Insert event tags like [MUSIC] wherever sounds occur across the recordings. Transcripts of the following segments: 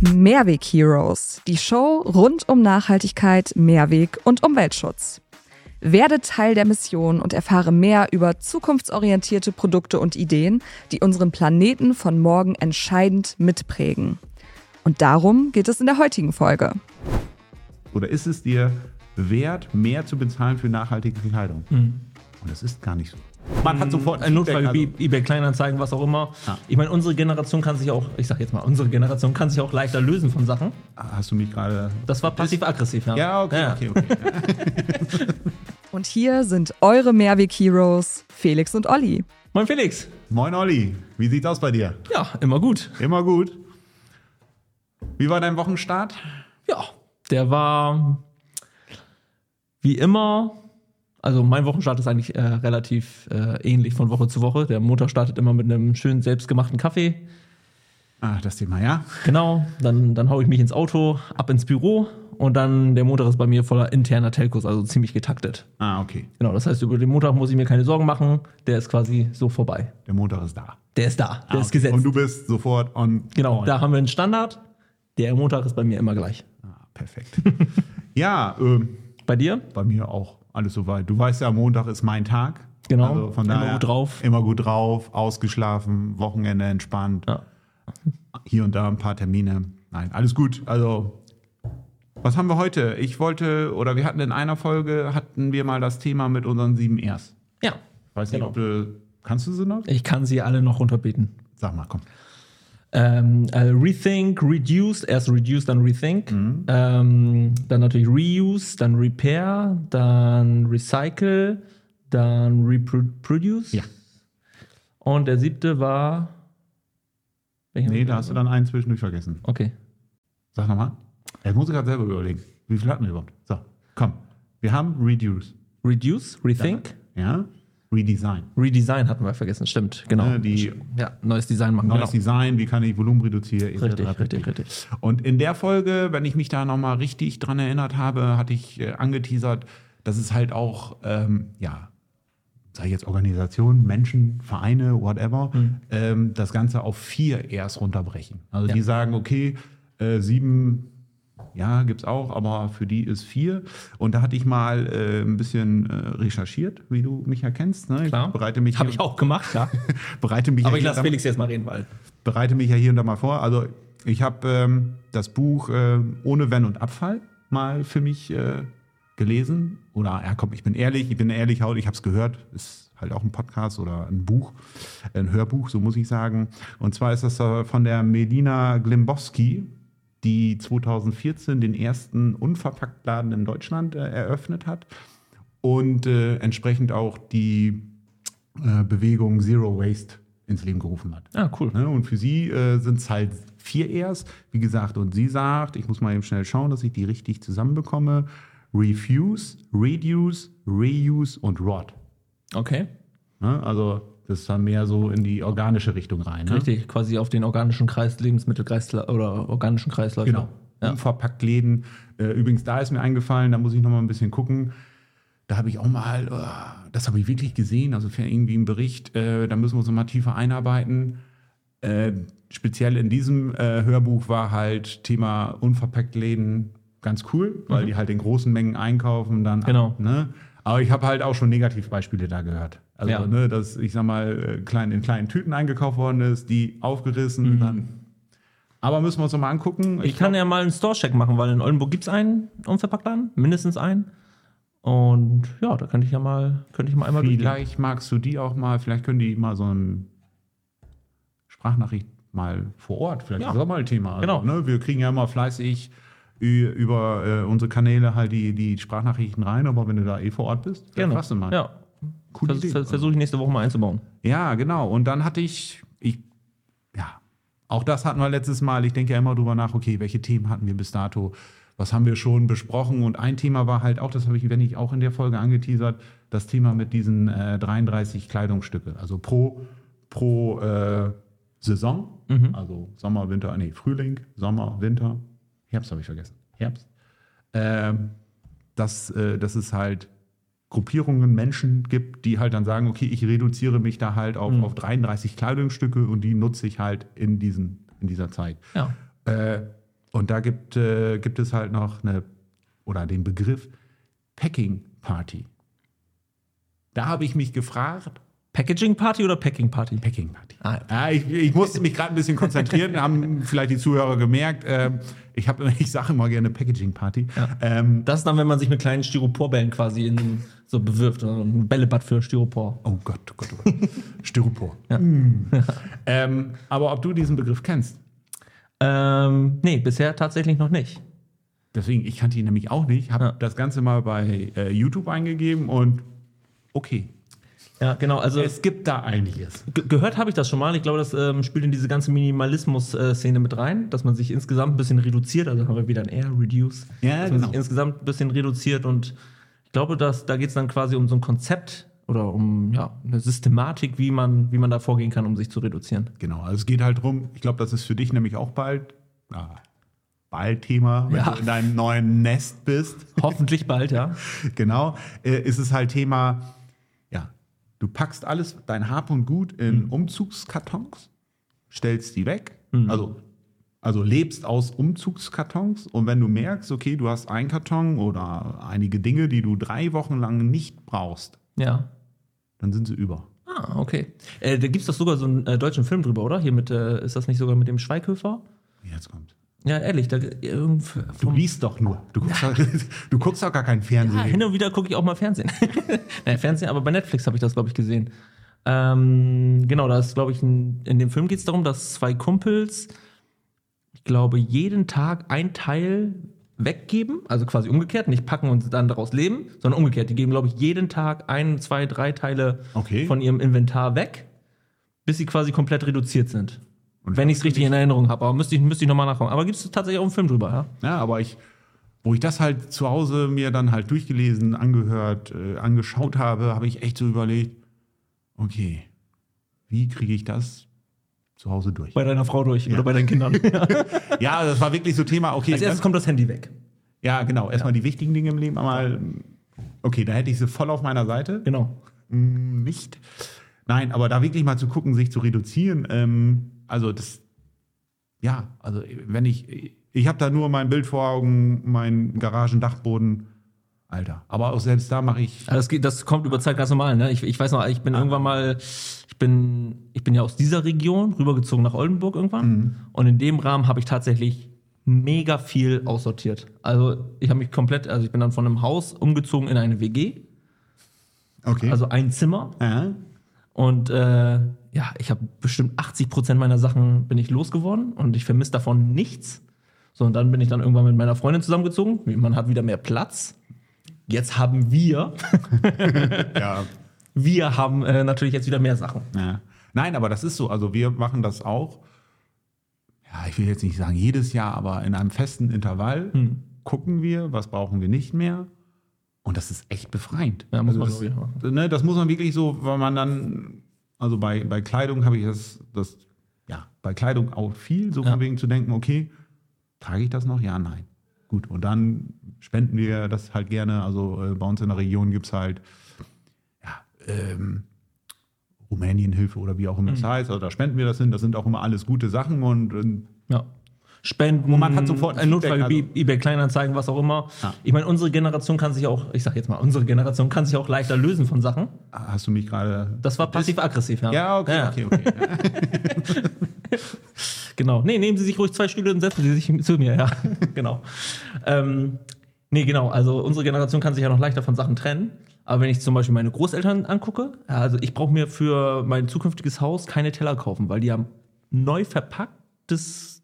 Mehrweg Heroes, die Show rund um Nachhaltigkeit, Mehrweg und Umweltschutz. Werde Teil der Mission und erfahre mehr über zukunftsorientierte Produkte und Ideen, die unseren Planeten von morgen entscheidend mitprägen. Und darum geht es in der heutigen Folge. Oder ist es dir wert, mehr zu bezahlen für nachhaltige Kleidung? Und das ist gar nicht so. Man hat sofort Ein Notfall, also, eBay Kleinanzeigen, was auch immer. Ja. Ich meine, unsere Generation kann sich auch, ich sag jetzt mal, unsere Generation kann sich auch leichter lösen von Sachen. also, hast du mich gerade. Das war passiv-aggressiv, ja. Ja, okay, Ja. okay, okay. [LAUGHS] Und hier sind eure Mehrweg Heroes, Felix und Olli. Moin Felix. Moin Olli, wie sieht's aus bei dir? Ja, immer gut. Immer gut. Wie war dein Wochenstart? Ja, der war wie immer. Also mein Wochenstart ist eigentlich äh, relativ äh, ähnlich von Woche zu Woche. Der Montag startet immer mit einem schönen selbstgemachten Kaffee. Ah, das Thema, ja. Genau, dann, dann haue ich mich ins Auto, ab ins Büro und dann der Montag ist bei mir voller interner Telcos, also ziemlich getaktet. Ah, okay. Genau, das heißt, über den Montag muss ich mir keine Sorgen machen, der ist quasi so vorbei. Der Montag ist da. Der ist da, der Ah, ist okay. gesetzt. Und du bist sofort on. genau, on. da haben wir einen Standard. Der Montag ist bei mir immer gleich. Ah, perfekt. [LAUGHS] ja, ähm, Bei dir? bei mir auch alles soweit. Du weißt ja, Montag ist mein Tag. Genau. Also von Immer daher gut drauf. Immer gut drauf, ausgeschlafen, Wochenende entspannt. Ja. Hier und da ein paar Termine. Nein, alles gut. Also, was haben wir heute? Ich wollte, oder wir hatten in einer Folge, hatten wir mal das Thema mit unseren sieben Rs. Ja. Weiß nicht, Genau. ob du, kannst du sie noch? Ich kann sie alle noch runterbeten. Sag mal, komm. Ähm, äh, Rethink, Reduce, erst Reduce, dann Rethink. Mhm. Ähm, dann natürlich Reuse, dann Repair, dann Recycle, dann Reproduce. Ja. Und der siebte war. Welcher Nee, da hast du dann einen zwischendurch vergessen. Okay. Sag nochmal. Jetzt muss ich gerade selber überlegen. Wie viel hatten wir überhaupt? So, komm. Wir haben Reduce. Reduce, Rethink, Ja? Redesign. Redesign hatten wir vergessen, stimmt, genau. Ne, die- ja, neues Design machen. Neues genau. Design, wie kann ich Volumen reduzieren? etc. Richtig, richtig, richtig. Und in der Folge, wenn ich mich da nochmal richtig dran erinnert habe, hatte ich äh, angeteasert, dass es halt auch, ähm, ja, sei jetzt Organisationen, Menschen, Vereine, whatever, ähm, das Ganze auf vier erst runterbrechen. Also Ja. die sagen, okay, äh, sieben, ja, gibt's auch, aber für die ist vier. Und da hatte ich mal äh, ein bisschen äh, recherchiert, wie du mich ja kennst. Ne? Klar. Ich bereite mich, Habe ich auch gemacht, ja. [LAUGHS] bereite mich Aber ja ich lasse Felix jetzt mal reden, weil. bereite mich ja hier und da mal vor. Also ich habe ähm, das Buch äh, Ohne Wenn und Abfall mal für mich äh, gelesen. Oder ja, komm, ich bin ehrlich, ich bin ehrlich, ich habe es gehört. Ist halt auch ein Podcast oder ein Buch, ein Hörbuch, so muss ich sagen. Und zwar ist das äh, von der Melina Glimbowski, die 2014 den ersten Unverpacktladen in Deutschland äh, eröffnet hat und äh, entsprechend auch die äh, Bewegung Zero Waste ins Leben gerufen hat. Ah, cool. Ne? Und für sie äh, sind es halt vier Rs, wie gesagt. Und sie sagt, ich muss mal eben schnell schauen, dass ich die richtig zusammenbekomme. Refuse, Reduce, Reuse und Rot. Okay. Ne? Also das ist dann mehr so in die organische Richtung rein. Ne? Richtig, quasi auf den organischen Kreis, Lebensmittelkreislauf oder organischen Kreisläufer. Genau. Ja. Unverpackt Läden. Äh, übrigens, da ist mir eingefallen, da muss ich noch mal ein bisschen gucken. Da habe ich auch mal, äh, das habe ich wirklich gesehen, also für irgendwie einen Bericht, äh, da müssen wir uns noch mal tiefer einarbeiten. Äh, speziell in diesem Hörbuch war halt Thema unverpackt Läden ganz cool, weil die halt in großen Mengen einkaufen. Dann, Mhm. Genau. Ne? Aber ich habe halt auch schon Negativbeispiele da gehört. Also, Ja. ne, dass, ich sag mal, äh, klein, in kleinen Tüten eingekauft worden ist, die aufgerissen, dann. Aber müssen wir uns noch mal angucken. Mhm. Ich kann ja mal einen Store-Check machen, weil in Oldenburg gibt es einen Unverpacktladen, mindestens einen. Und ja, da könnte ich ja mal, könnte ich mal einmal durchgehen. Vielleicht magst du die auch mal, vielleicht können die mal so ein Sprachnachricht mal vor Ort, vielleicht Ja. ist das auch mal ein Thema. Also, Genau. ne, wir kriegen ja immer fleißig über äh, unsere Kanäle halt die, die Sprachnachrichten rein, aber wenn du da eh vor Ort bist, dann fragst du mal. Ja, Coole vers Idee. vers versuche ich nächste Woche mal einzubauen. Ja, genau. Und dann hatte ich, ich, ja, auch das hatten wir letztes Mal. Ich denke ja immer drüber nach, okay, welche Themen hatten wir bis dato? Was haben wir schon besprochen? Und ein Thema war halt auch, das habe ich, wenn ich auch in der Folge angeteasert, das Thema mit diesen äh, 33 Kleidungsstücke. Also pro, pro äh, Saison, also Sommer, Winter, nee, Frühling, Sommer, Winter, Herbst habe ich vergessen. Herbst. Ähm, dass, äh, dass es halt Gruppierungen, Menschen gibt, die halt dann sagen, okay, ich reduziere mich da halt auf, auf 33 Kleidungsstücke und die nutze ich halt in, diesen, in dieser Zeit. Ja. Äh, Und da gibt, äh, gibt es halt noch eine, oder den Begriff Packing Party. Da habe ich mich gefragt, Packaging Party oder Packing Party? Packing Party. Ah, ja. Ja, ich, ich musste mich gerade ein bisschen konzentrieren, haben vielleicht die Zuhörer gemerkt. Ähm, ich, hab- [LAUGHS] ich sage immer gerne Packaging Party. Ähm, Das ist dann, wenn man sich mit kleinen Styroporbällen quasi in, so bewirft. Ein Bällebad für Styropor. oh Gott, oh Gott, oh Gott. [LAUGHS] Styropor. Mm. ähm, aber ob du diesen Begriff kennst? Ähm, nee, bisher tatsächlich noch nicht. Deswegen, ich kannte ihn nämlich auch nicht. Habe Ja. das Ganze mal bei äh, YouTube eingegeben und okay. Ja, genau. Also Es gibt da einiges. Ge- Gehört habe ich das schon mal. Ich glaube, das ähm, spielt in diese ganze Minimalismus-Szene mit rein, dass man sich insgesamt ein bisschen reduziert. Also haben wir wieder ein R, Reduce. Ja, dass man genau. sich insgesamt ein bisschen reduziert. Und ich glaube, dass, da geht es dann quasi um so ein Konzept oder um ja, eine Systematik, wie man, wie man da vorgehen kann, um sich zu reduzieren. Genau, also es geht halt drum, ich glaube, das ist für dich nämlich auch bald, ah, bald Thema, wenn Ja. du in deinem neuen Nest bist. Hoffentlich bald, ja. [LAUGHS] genau, äh, ist es halt Thema, du packst alles, dein Hab und Gut in Mhm. Umzugskartons, stellst die weg, also, also lebst aus Umzugskartons und wenn du merkst, okay, du hast einen Karton oder einige Dinge, die du drei Wochen lang nicht brauchst, Ja. dann sind sie über. Ah, okay. Äh, da gibt es doch sogar so einen äh, deutschen Film drüber, oder? Hier mit, äh, ist das nicht sogar mit dem Schweighöfer? Jetzt kommt. Ja, ehrlich, da, Du liest doch nur. Du guckst, doch, [LAUGHS] du guckst doch gar keinen Ja, Fernsehen. hin und wieder gucke ich auch mal Fernsehen. [LAUGHS] naja, Fernsehen, aber bei Netflix habe ich das, glaube ich, gesehen. Ähm, genau, da ist, glaube ich, ein, in dem Film geht es darum, dass zwei Kumpels, ich glaube, jeden Tag ein Teil weggeben, also quasi umgekehrt, nicht packen und dann daraus leben, sondern umgekehrt. Die geben, glaube ich, jeden Tag ein, zwei, drei Teile Okay. von ihrem Inventar weg, bis sie quasi komplett reduziert sind. Und Wenn ich es richtig in Erinnerung habe, aber müsste ich, müsste ich nochmal nachkommen. Aber gibt es tatsächlich auch einen Film drüber, ja? Ja, aber ich, wo ich das halt zu Hause mir dann halt durchgelesen, angehört, äh, angeschaut habe, habe ich echt so überlegt, okay, wie kriege ich das zu Hause durch? Bei deiner Frau durch oder bei deinen Kindern. [LAUGHS] Ja, das war wirklich so Thema, okay, Als erstes kommt das Handy weg. ja, genau, erstmal die wichtigen Dinge im Leben einmal, okay, da hätte ich sie voll auf meiner Seite. Genau. Mm, nicht. Nein, aber da wirklich mal zu gucken, sich zu reduzieren, ähm, also das, ja, also wenn ich, ich habe da nur mein Bild vor Augen, mein Garagendachboden, Alter. Aber auch selbst da mache ich, Ja, das, geht, das kommt über Zeit ganz normal. Ne? Ich, ich weiß noch, ich bin irgendwann mal, ich bin, ich bin ja aus dieser Region rübergezogen nach Oldenburg irgendwann. Und in dem Rahmen habe ich tatsächlich mega viel aussortiert. Also ich habe mich komplett, also ich bin dann von einem Haus umgezogen in eine WG, okay. also ein Zimmer. ja. Und äh, ja, ich habe bestimmt 80 Prozent meiner Sachen bin ich losgeworden und ich vermisse davon nichts. So, und dann bin ich dann irgendwann mit meiner Freundin zusammengezogen. Man hat wieder mehr Platz. Jetzt haben wir, [LAUGHS] ja. wir haben äh, natürlich jetzt wieder mehr Sachen. Ja. Nein, aber das ist so. Also wir machen das auch. Ja, ich will jetzt nicht sagen jedes Jahr, aber in einem festen Intervall Hm. gucken wir, was brauchen wir nicht mehr. Und das ist echt befreiend. Ja, muss man, das, ne, das muss man wirklich so, weil man dann, also bei, bei Kleidung habe ich das, das, ja, bei Kleidung auch viel, so Ja. von wegen zu denken, okay, trage ich das noch? Ja, nein. Gut, und dann spenden wir das halt gerne. Also äh, bei uns in der Region gibt es halt, ja, ähm, Rumänienhilfe oder wie auch immer es heißt. Also da spenden wir das hin. Das sind auch immer alles gute Sachen und äh, Ja. Spenden, Und man hat sofort ein Notfall, also. eBay Kleinanzeigen, was auch immer. Ja. Ich meine, unsere Generation kann sich auch, ich sag jetzt mal, unsere Generation kann sich auch leichter lösen von Sachen. hast du mich gerade. Das war passiv-aggressiv, ja. Ja, okay, Ja. okay, okay. [LAUGHS] Genau. Nee, nehmen Sie sich ruhig zwei Stühle und setzen Sie sich zu mir, ja. [LAUGHS] genau. Ähm, nee, genau. Also unsere Generation kann sich ja noch leichter von Sachen trennen. Aber wenn ich zum Beispiel meine Großeltern angucke, also ich brauche mir für mein zukünftiges Haus keine Teller kaufen, weil die haben neu verpacktes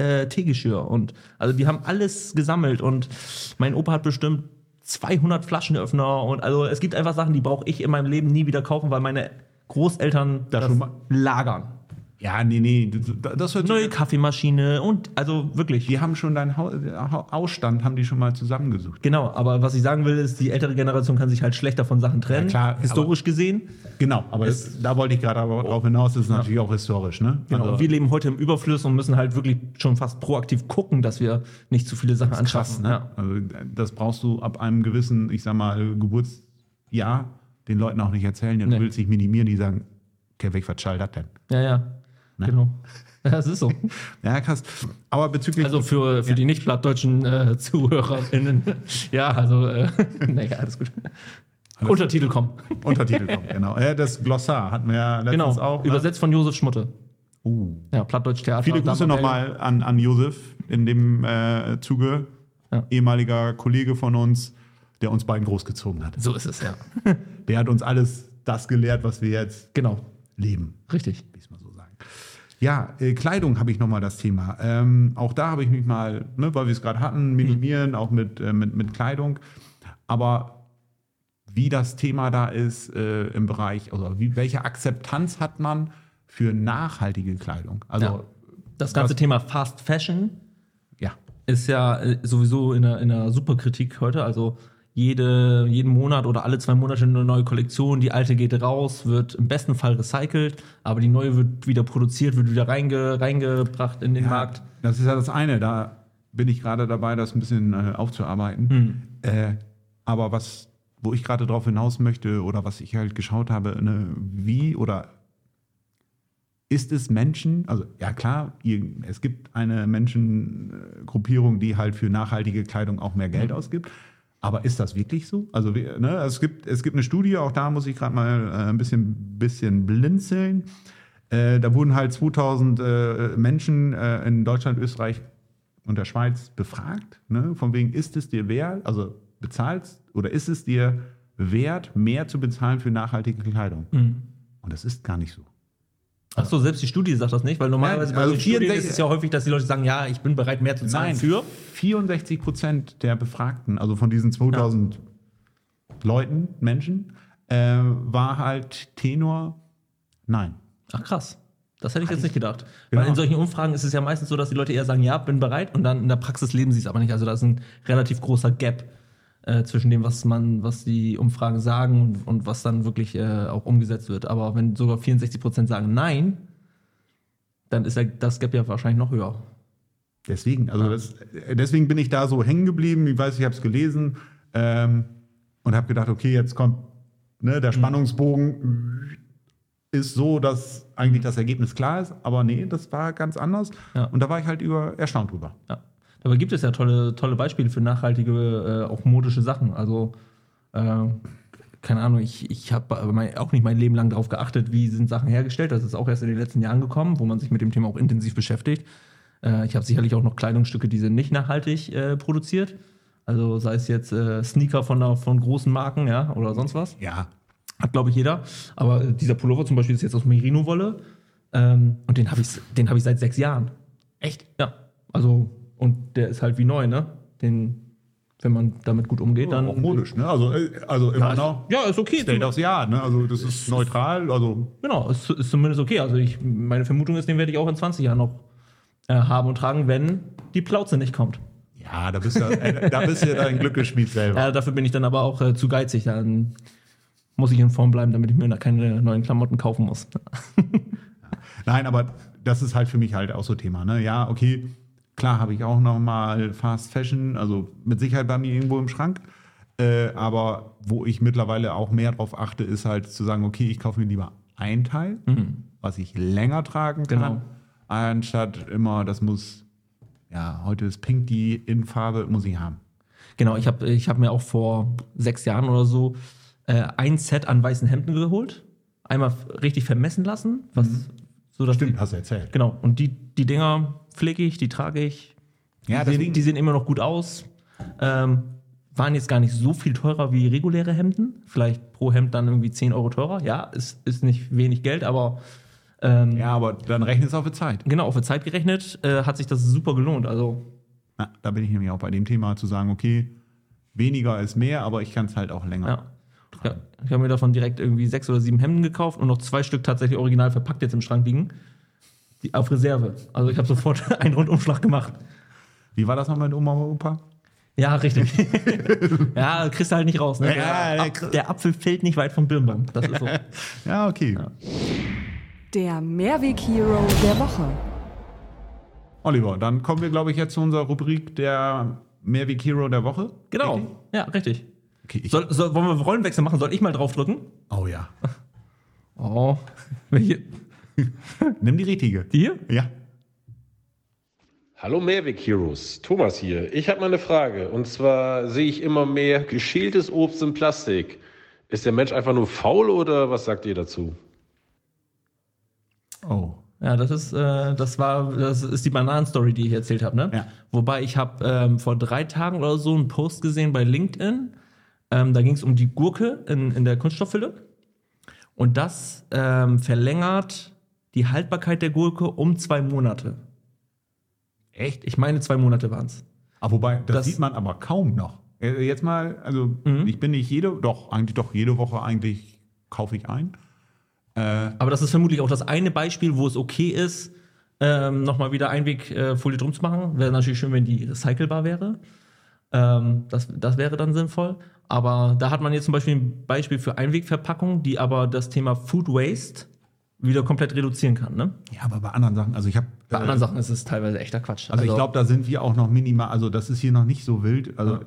äh, Teegeschirr und also die haben alles gesammelt und mein Opa hat bestimmt 200 Flaschenöffner und also es gibt einfach Sachen, die brauche ich in meinem Leben nie wieder kaufen, weil meine Großeltern Da das schon mal- lagern. Ja, nee, nee. Das, hört Neue Kaffeemaschine und also wirklich. Die haben schon deinen Hau- Ausstand, haben die schon mal zusammengesucht. Genau, aber was ich sagen will, ist, die ältere Generation kann sich halt schlechter von Sachen trennen, Ja, klar, historisch gesehen. Genau, aber das, da wollte ich gerade aber drauf hinaus, das ist natürlich auch historisch, ne? Genau. Also, wir leben heute im Überfluss und müssen halt wirklich schon fast proaktiv gucken, dass wir nicht zu viele Sachen krass, anschaffen. ne? Ja. Also das brauchst du ab einem gewissen, ich sag mal, Geburtsjahr den Leuten auch nicht erzählen. Ja, Du Nee. willst dich minimieren, die sagen, okay, welch was schall das denn? ja, ja. Ne? Genau. [LAUGHS] Ja, das ist so. [LAUGHS] Ja, krass. Aber bezüglich. Also für, für die nicht plattdeutschen äh, ZuhörerInnen. [LAUGHS] ja, also, äh, naja, alles gut. Untertitel kommen. Untertitel kommen, genau. Ja, das Glossar hatten wir ja letztens Genau. auch. ne? Übersetzt von Josef Schmutte. Uh. Ja, Plattdeutsch Theater. Viele Grüße nochmal an, an Josef in dem äh, Zuge. Ja. Ehemaliger Kollege von uns, der uns beiden großgezogen hat. So ist es, ja. Der hat uns alles das gelehrt, was wir jetzt Genau. leben. Richtig. will ich mal so sagen. Ja, äh, Kleidung habe ich nochmal das Thema. Ähm, auch da habe ich mich mal, ne, weil wir es gerade hatten, minimieren, auch mit, äh, mit, mit Kleidung. Aber wie das Thema da ist äh, im Bereich, also wie, welche Akzeptanz hat man für nachhaltige Kleidung? Also, Ja. Das ganze Was- Thema Fast Fashion ja. ist ja äh, sowieso in einer, in einer super Kritik heute. Also jede, jeden Monat oder alle zwei Monate eine neue Kollektion, die alte geht raus, wird im besten Fall recycelt, aber die neue wird wieder produziert, wird wieder reinge, reingebracht in den Ja, Markt. Das ist ja das eine. Da bin ich gerade dabei, das ein bisschen äh, aufzuarbeiten. Hm. Äh, aber was, wo ich gerade drauf hinaus möchte oder was ich halt geschaut habe, ne, wie oder ist es Menschen, also ja klar, ihr, es gibt eine Menschengruppierung, die halt für nachhaltige Kleidung auch mehr Geld ausgibt. Aber ist das wirklich so? Also ne, es, gibt, es gibt eine Studie, auch da muss ich gerade mal äh, ein bisschen, bisschen blinzeln. Äh, da wurden halt 2000 äh, Menschen äh, in Deutschland, Österreich und der Schweiz befragt. Ne? Von wegen, ist es dir wert, also bezahlst oder ist es dir wert, mehr zu bezahlen für nachhaltige Kleidung? Hm. Und das ist gar nicht so. Ach so, selbst die Studie sagt das nicht, weil normalerweise Ja, bei also den Studien 64 ist es ja häufig, dass die Leute sagen, ja, ich bin bereit, mehr zu zahlen für. 64 Prozent der Befragten, also von diesen 2000 Leuten, Menschen, äh, war halt Tenor, nein. Ach krass. Das hätte ich jetzt nicht gedacht. Genau. Weil in solchen Umfragen ist es ja meistens so, dass die Leute eher sagen, ja, bin bereit und dann in der Praxis leben sie es aber nicht. Also da ist ein relativ großer Gap äh, zwischen dem, was man, was die Umfragen sagen und, und was dann wirklich äh, auch umgesetzt wird. Aber wenn sogar 64 Prozent sagen Nein, dann ist das Gap ja wahrscheinlich noch höher. Deswegen, also das, deswegen bin ich da so hängen geblieben. Ich weiß, ich habe es gelesen ähm, und habe gedacht, okay, jetzt kommt ne, der Spannungsbogen ist so, dass eigentlich das Ergebnis klar ist, aber nee, das war ganz anders. Ja. Und da war ich halt über, erstaunt drüber. Ja. Dabei gibt es ja tolle, tolle Beispiele für nachhaltige, äh, auch modische Sachen. Also, äh, keine Ahnung, ich, ich habe auch nicht mein Leben lang darauf geachtet, wie sind Sachen hergestellt. Das ist auch erst in den letzten Jahren gekommen, wo man sich mit dem Thema auch intensiv beschäftigt. Äh, ich habe sicherlich auch noch Kleidungsstücke, die sind nicht nachhaltig äh, produziert. Also sei es jetzt äh, Sneaker von, einer, von großen Marken, ja, oder sonst was. Ja, Hat, glaube ich, jeder. Aber äh, dieser Pullover zum Beispiel ist jetzt aus Merino-Wolle. Ähm, und den habe ich, den hab ich seit sechs Jahren. Echt? Ja. Also, und der ist halt wie neu, ne? Den, wenn man damit gut umgeht, dann. auch modisch, ne? Also, äh, also immer Ja, noch ist, ja, ist okay. State aufs Jahr, ne? Also das ist neutral, also Genau, ist, ist zumindest okay. Also, ich, meine Vermutung ist, den werde ich auch in 20 Jahren noch äh, haben und tragen, wenn die Plauze nicht kommt. ja, da bist du, äh, da bist du ja dein Glückesschmied selber. Ja, dafür bin ich dann aber auch äh, zu geizig. Dann muss ich in Form bleiben, damit ich mir keine neuen Klamotten kaufen muss. [LAUGHS] Nein, aber das ist halt für mich halt auch so Thema. Ne? Ja, okay, klar habe ich auch noch mal Fast Fashion, also mit Sicherheit bei mir irgendwo im Schrank. Äh, aber wo ich mittlerweile auch mehr drauf achte, ist halt zu sagen, okay, ich kaufe mir lieber ein Teil, was ich länger tragen kann, Genau. anstatt immer, das muss, ja, heute ist Pink die in Farbe, muss ich haben. Genau, ich habe ich hab mir auch vor sechs Jahren oder so äh, ein Set an weißen Hemden geholt. Einmal richtig vermessen lassen. Was, so dass Stimmt, Die, hast du erzählt. genau, und die, die Dinger pflege ich, die trage ich. Die, Ja, sehen, deswegen- die sehen immer noch gut aus. Ähm, waren jetzt gar nicht so viel teurer wie reguläre Hemden. Vielleicht pro Hemd dann irgendwie 10 Euro teurer. Ja, ist, ist nicht wenig Geld, aber ähm, Ja, aber dann rechnet es auf die Zeit. genau, auf die Zeit gerechnet äh, hat sich das super gelohnt. Also Ja, da bin ich nämlich auch bei dem Thema zu sagen, okay, weniger ist mehr, aber ich kann es halt auch länger. Ja. Ja. Ich habe mir davon direkt irgendwie sechs oder sieben Hemden gekauft und noch zwei Stück tatsächlich original verpackt jetzt im Schrank liegen. Die auf Reserve. Also ich habe sofort [LAUGHS] einen Rundumschlag gemacht. Wie war das noch mit Oma und Opa? Ja, richtig. [LAUGHS] ja, kriegst du halt nicht raus. Ne? Ja, der, Ap der Apfel fällt nicht weit vom Birnbaum. Das ist so. [LAUGHS] Ja, okay. Der Mehrweg-Hero der Woche. Oliver, dann kommen wir, glaube ich, jetzt zu unserer Rubrik der Mehrweg Hero der Woche. Genau. Richtig? Ja, richtig. Okay, ich, Soll, soll, wollen wir Rollenwechsel machen? Soll ich mal draufdrücken? oh ja. [LAUGHS] Oh. Welche? [LAUGHS] Nimm die richtige. Die hier? Ja. Hallo Mehrweg Heroes, Thomas hier. Ich habe mal eine Frage. Und zwar sehe ich immer mehr geschältes Obst in Plastik. Ist der Mensch einfach nur faul oder was sagt ihr dazu? Oh. Ja, das ist, äh, das war, das ist die Bananenstory, die ich erzählt habe, ne? Ja. Wobei ich habe ähm, vor drei Tagen oder so einen Post gesehen bei LinkedIn. Ähm, da ging es um die Gurke in, in der Kunststoffhülle. Und das ähm, verlängert die Haltbarkeit der Gurke um zwei Monate. Echt? Ich meine, zwei Monate waren es. Aber wobei, das, Das- sieht man aber kaum noch. Äh, Jetzt mal, also Mhm. ich bin nicht jede, doch, eigentlich doch jede Woche eigentlich kaufe ich ein. Äh, Aber das ist vermutlich auch das eine Beispiel, wo es okay ist, ähm, nochmal wieder Einwegfolie drum zu machen. Wäre natürlich schön, wenn die recycelbar wäre. Ähm, das, das wäre dann sinnvoll. Aber da hat man jetzt zum Beispiel ein Beispiel für Einwegverpackungen, die aber das Thema Food Waste wieder komplett reduzieren kann. Ne? ja, aber bei anderen Sachen, also ich habe. Bei anderen Sachen ist es teilweise echter Quatsch. Also, ich glaube, da sind wir auch noch minimal, also das ist hier noch nicht so wild. Also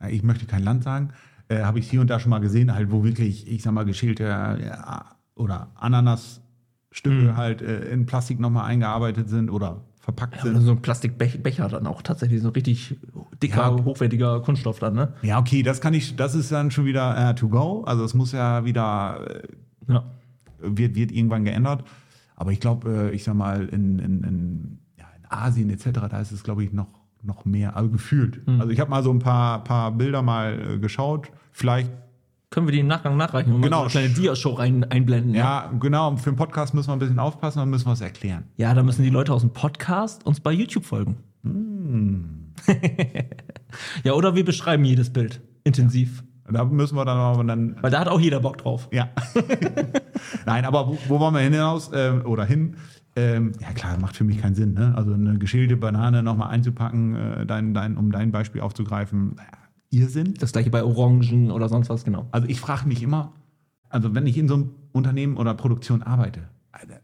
ja, ich möchte kein Land sagen, äh, habe ich hier und da schon mal gesehen, halt, wo wirklich, ich sag mal, geschälte ja, oder Ananasstücke Mhm. halt äh, in Plastik nochmal eingearbeitet sind oder verpackt oder sind. so ein Plastikbecher dann auch tatsächlich so richtig dicker, Ja. hochwertiger Kunststoff dann. Ne? Ja, okay, das kann ich, das ist dann schon wieder äh, to go. Also es muss ja wieder, äh, Ja. wird, wird irgendwann geändert. Aber ich glaube, äh, ich sag mal, in, in, in, ja, in Asien etc., da ist es, glaube ich, noch, noch mehr, also gefühlt. Mhm. Also ich habe mal so ein paar, paar Bilder mal äh, geschaut. Vielleicht, Können wir die im Nachgang nachreichen und mal Genau. so eine kleine Diashow rein, einblenden? ne? ja, genau, für den Podcast müssen wir ein bisschen aufpassen, dann müssen wir es erklären. Ja, da müssen die Leute aus dem Podcast uns bei YouTube folgen. [LAUGHS] ja, oder wir beschreiben jedes Bild intensiv. Da müssen wir dann aber dann Weil da hat auch jeder Bock drauf. Ja. [LAUGHS] Nein, aber wo, wo wollen wir hinaus ähm, oder hin? Ähm, ja klar, macht für mich keinen Sinn. Ne? Also eine geschälte Banane nochmal einzupacken, äh, dein, dein, um dein Beispiel aufzugreifen, ja, Irrsinn. Das gleiche bei Orangen oder sonst was, genau. Also ich frage mich immer, also wenn ich in so einem Unternehmen oder Produktion arbeite, Alter,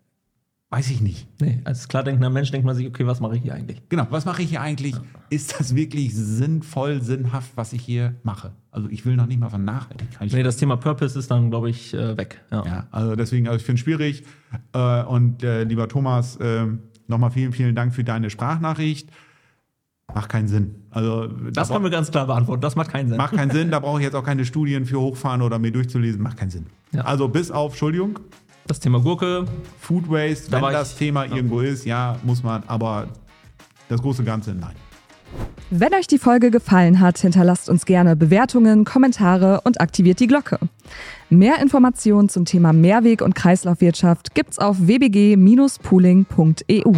weiß ich nicht. Nee, als klar denkender Mensch denkt man sich, okay, was mache ich hier eigentlich? Genau, was mache ich hier eigentlich? Ist das wirklich sinnvoll, sinnhaft, was ich hier mache? Also ich will noch nicht mal von Nachhaltigkeit Nee, das Thema Purpose ist dann, glaube ich, äh, weg. Ja. Ja, also deswegen, also ich finde es schwierig. Äh, und äh, lieber Thomas, äh, nochmal vielen, vielen Dank für deine Sprachnachricht. Macht keinen Sinn. Also Das da können wir ganz klar beantworten. Das macht keinen Sinn. macht keinen Sinn. [LAUGHS] Da brauche ich jetzt auch keine Studien für hochfahren oder mir durchzulesen. Macht keinen Sinn. Ja. Also bis auf, Entschuldigung, Das Thema Gurke, Food Waste, Da wenn war ich- das Thema irgendwo ist, ja, muss man, aber das große Ganze, nein. Wenn euch die Folge gefallen hat, hinterlasst uns gerne Bewertungen, Kommentare und aktiviert die Glocke. Mehr Informationen zum Thema Mehrweg- und Kreislaufwirtschaft gibt's auf wbg-pooling.eu.